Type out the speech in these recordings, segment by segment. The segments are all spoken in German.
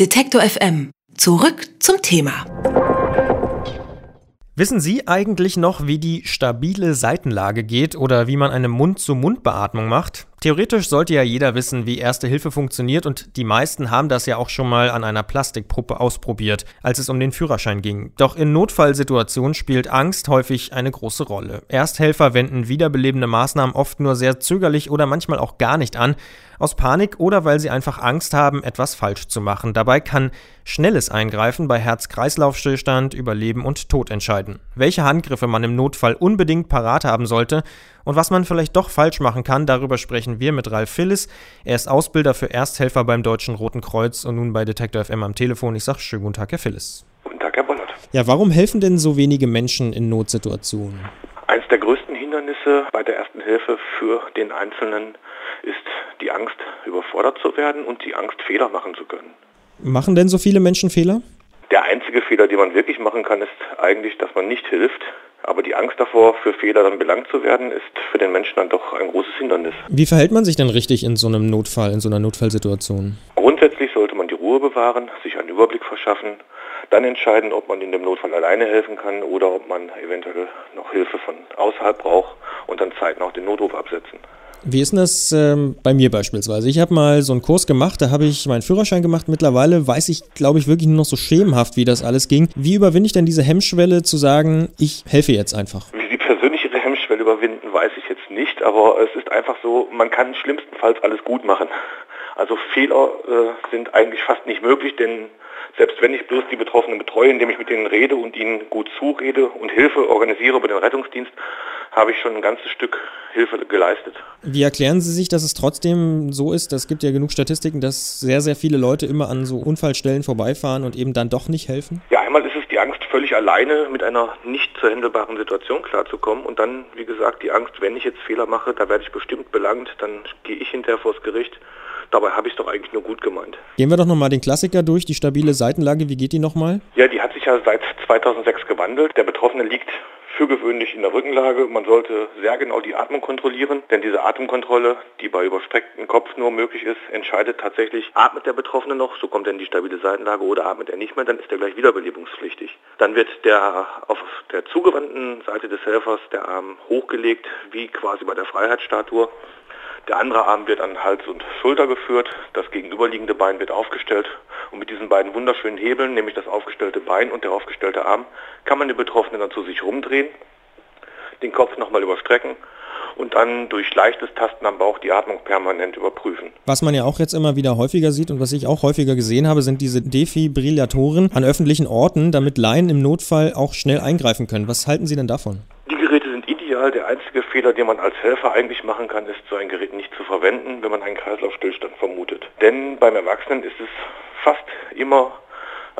Detektor FM. Zurück zum Thema. Wissen Sie eigentlich noch, wie die stabile Seitenlage geht oder wie man eine Mund-zu-Mund-Beatmung macht? Theoretisch sollte ja jeder wissen, wie Erste Hilfe funktioniert und die meisten haben das ja auch schon mal an einer Plastikpuppe ausprobiert, als es um den Führerschein ging. Doch in Notfallsituationen spielt Angst häufig eine große Rolle. Ersthelfer wenden wiederbelebende Maßnahmen oft nur sehr zögerlich oder manchmal auch gar nicht an, aus Panik oder weil sie einfach Angst haben, etwas falsch zu machen. Dabei kann schnelles Eingreifen bei Herz-Kreislauf-Stillstand über Leben und Tod entscheiden. Welche Handgriffe man im Notfall unbedingt parat haben sollte und was man vielleicht doch falsch machen kann, darüber sprechen wir mit Ralf Phillis. Er ist Ausbilder für Ersthelfer beim Deutschen Roten Kreuz und nun bei Detektor FM am Telefon. Ich sage schönen guten Tag, Herr Phillis. Guten Tag, Herr Bollert. Ja, warum helfen denn so wenige Menschen in Notsituationen? Eines der größten Hindernisse bei der ersten Hilfe für den Einzelnen ist die Angst, überfordert zu werden und die Angst, Fehler machen zu können. Machen denn so viele Menschen Fehler? Der einzige Fehler, den man wirklich machen kann, ist eigentlich, dass man nicht hilft. Aber die Angst davor, für Fehler dann belangt zu werden, ist für den Menschen dann doch ein großes Hindernis. Wie verhält man sich denn richtig in so einem Notfall, in so einer Notfallsituation? Grundsätzlich sollte man die Ruhe bewahren, sich einen Überblick verschaffen, dann entscheiden, ob man in dem Notfall alleine helfen kann oder ob man eventuell noch Hilfe von außerhalb braucht und dann zeitnah den Notruf absetzen. Wie ist denn das ähm, bei mir beispielsweise? Ich habe mal so einen Kurs gemacht, da habe ich meinen Führerschein gemacht. Mittlerweile weiß ich, glaube ich, wirklich nur noch so schemenhaft, wie das alles ging. Wie überwinde ich denn diese Hemmschwelle zu sagen, ich helfe jetzt einfach? Wie Sie persönlich Ihre Hemmschwelle überwinden, weiß ich jetzt nicht, aber es ist einfach so, man kann schlimmstenfalls alles gut machen. Also Fehler äh, sind eigentlich fast nicht möglich, denn selbst wenn ich bloß die Betroffenen betreue, indem ich mit denen rede und ihnen gut zurede und Hilfe organisiere über den Rettungsdienst, habe ich schon ein ganzes Stück Hilfe geleistet. Wie erklären Sie sich, dass es trotzdem so ist? Es gibt ja genug Statistiken, dass sehr, sehr viele Leute immer an so Unfallstellen vorbeifahren und eben dann doch nicht helfen? Ja, einmal ist es die Angst, völlig alleine mit einer nicht zu handelbaren Situation klarzukommen. Und dann, wie gesagt, die Angst, wenn ich jetzt Fehler mache, da werde ich bestimmt belangt, dann gehe ich hinterher vors Gericht. Dabei habe ich es doch eigentlich nur gut gemeint. Gehen wir doch nochmal den Klassiker durch, die stabile Seitenlage. Wie geht die nochmal? Ja, die hat sich ja seit 2006 gewandelt. Der Betroffene liegt für gewöhnlich in der Rückenlage. Man sollte sehr genau die Atmung kontrollieren, denn diese Atemkontrolle, die bei überstrecktem Kopf nur möglich ist, entscheidet tatsächlich, atmet der Betroffene noch, so kommt er in die stabile Seitenlage oder atmet er nicht mehr, dann ist er gleich wiederbelebungspflichtig. Dann wird der auf der zugewandten Seite des Helfers der Arm hochgelegt, wie quasi bei der Freiheitsstatue. Der andere Arm wird an Hals und Schulter geführt, das gegenüberliegende Bein wird aufgestellt und mit diesen beiden wunderschönen Hebeln, nämlich das aufgestellte Bein und der aufgestellte Arm, kann man den Betroffenen dann zu sich rumdrehen, den Kopf nochmal überstrecken und dann durch leichtes Tasten am Bauch die Atmung permanent überprüfen. Was man ja auch jetzt immer wieder häufiger sieht und was ich auch häufiger gesehen habe, sind diese Defibrillatoren an öffentlichen Orten, damit Laien im Notfall auch schnell eingreifen können. Was halten Sie denn davon? Ideal. Der einzige Fehler, den man als Helfer eigentlich machen kann, ist, so ein Gerät nicht zu verwenden, wenn man einen Kreislaufstillstand vermutet. Denn beim Erwachsenen ist es fast immer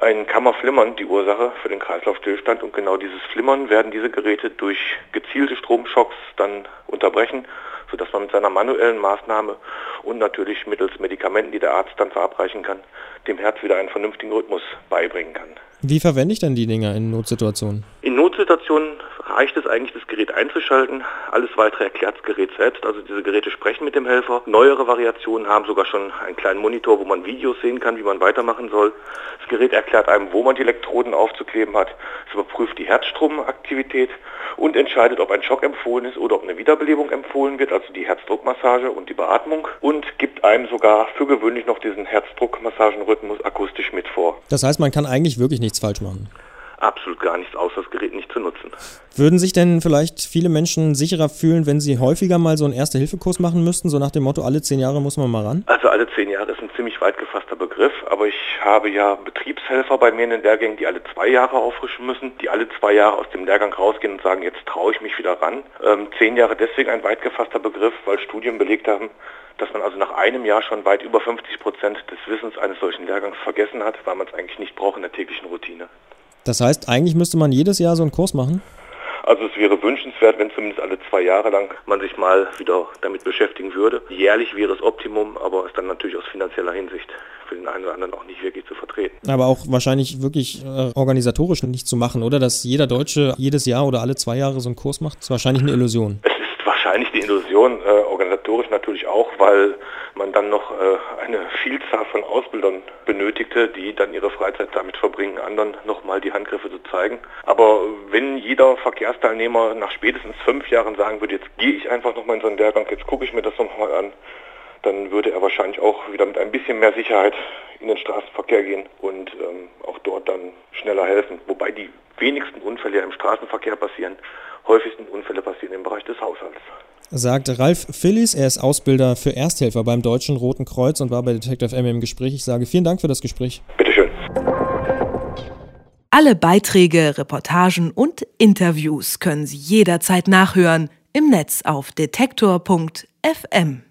ein Kammerflimmern die Ursache für den Kreislaufstillstand und genau dieses Flimmern werden diese Geräte durch gezielte Stromschocks dann unterbrechen, sodass man mit seiner manuellen Maßnahme und natürlich mittels Medikamenten, die der Arzt dann verabreichen kann, dem Herz wieder einen vernünftigen Rhythmus beibringen kann. Wie verwende ich denn die Dinger in Notsituationen? In Notsituationen reicht es eigentlich, das Gerät einzuschalten. Alles weitere erklärt das Gerät selbst. Also diese Geräte sprechen mit dem Helfer. Neuere Variationen haben sogar schon einen kleinen Monitor, wo man Videos sehen kann, wie man weitermachen soll. Das Gerät erklärt einem, wo man die Elektroden aufzukleben hat. Es überprüft die Herzstromaktivität und entscheidet, ob ein Schock empfohlen ist oder ob eine Wiederbelebung empfohlen wird, also die Herzdruckmassage und die Beatmung und gibt einem sogar für gewöhnlich noch diesen Herzdruckmassagenrhythmus akustisch mit vor. Das heißt, man kann eigentlich wirklich nichts falsch machen absolut gar nichts, außer das Gerät nicht zu nutzen. Würden sich denn vielleicht viele Menschen sicherer fühlen, wenn sie häufiger mal so einen Erste-Hilfe-Kurs machen müssten, so nach dem Motto, alle zehn Jahre muss man mal ran? Also alle zehn Jahre ist ein ziemlich weit gefasster Begriff, aber ich habe ja Betriebshelfer bei mir in den Lehrgängen, die alle zwei Jahre auffrischen müssen, die alle zwei Jahre aus dem Lehrgang rausgehen und sagen, jetzt traue ich mich wieder ran. Ähm, zehn Jahre deswegen ein weit gefasster Begriff, weil Studien belegt haben, dass man also nach einem Jahr schon weit über 50 Prozent des Wissens eines solchen Lehrgangs vergessen hat, weil man es eigentlich nicht braucht in der täglichen Routine. Das heißt, eigentlich müsste man jedes Jahr so einen Kurs machen? Also es wäre wünschenswert, wenn zumindest alle zwei Jahre lang man sich mal wieder damit beschäftigen würde. Jährlich wäre es Optimum, aber ist dann natürlich aus finanzieller Hinsicht für den einen oder anderen auch nicht wirklich zu vertreten. Aber auch wahrscheinlich wirklich äh, organisatorisch nicht zu machen, oder? Dass jeder Deutsche jedes Jahr oder alle zwei Jahre so einen Kurs macht, ist wahrscheinlich eine Illusion. Es ist wahrscheinlich die Illusion, äh, organisatorisch natürlich auch, weil man dann noch äh, eine Vielzahl von Benötigte, die dann ihre Freizeit damit verbringen, anderen nochmal die Handgriffe zu zeigen. Aber wenn jeder Verkehrsteilnehmer nach spätestens fünf Jahren sagen würde, jetzt gehe ich einfach nochmal in so einen Lehrgang, jetzt gucke ich mir das nochmal an, dann würde er wahrscheinlich auch wieder mit ein bisschen mehr Sicherheit in den Straßenverkehr gehen und ähm, auch dort dann schneller helfen. Wobei die wenigsten Unfälle im Straßenverkehr passieren. Häufigsten Unfälle passieren im Bereich des Haushalts. Sagt Ralf Phillis, er ist Ausbilder für Ersthelfer beim Deutschen Roten Kreuz und war bei Detective M im Gespräch. Ich sage vielen Dank für das Gespräch. Bitteschön. Alle Beiträge, Reportagen und Interviews können Sie jederzeit nachhören im Netz auf detektor.fm.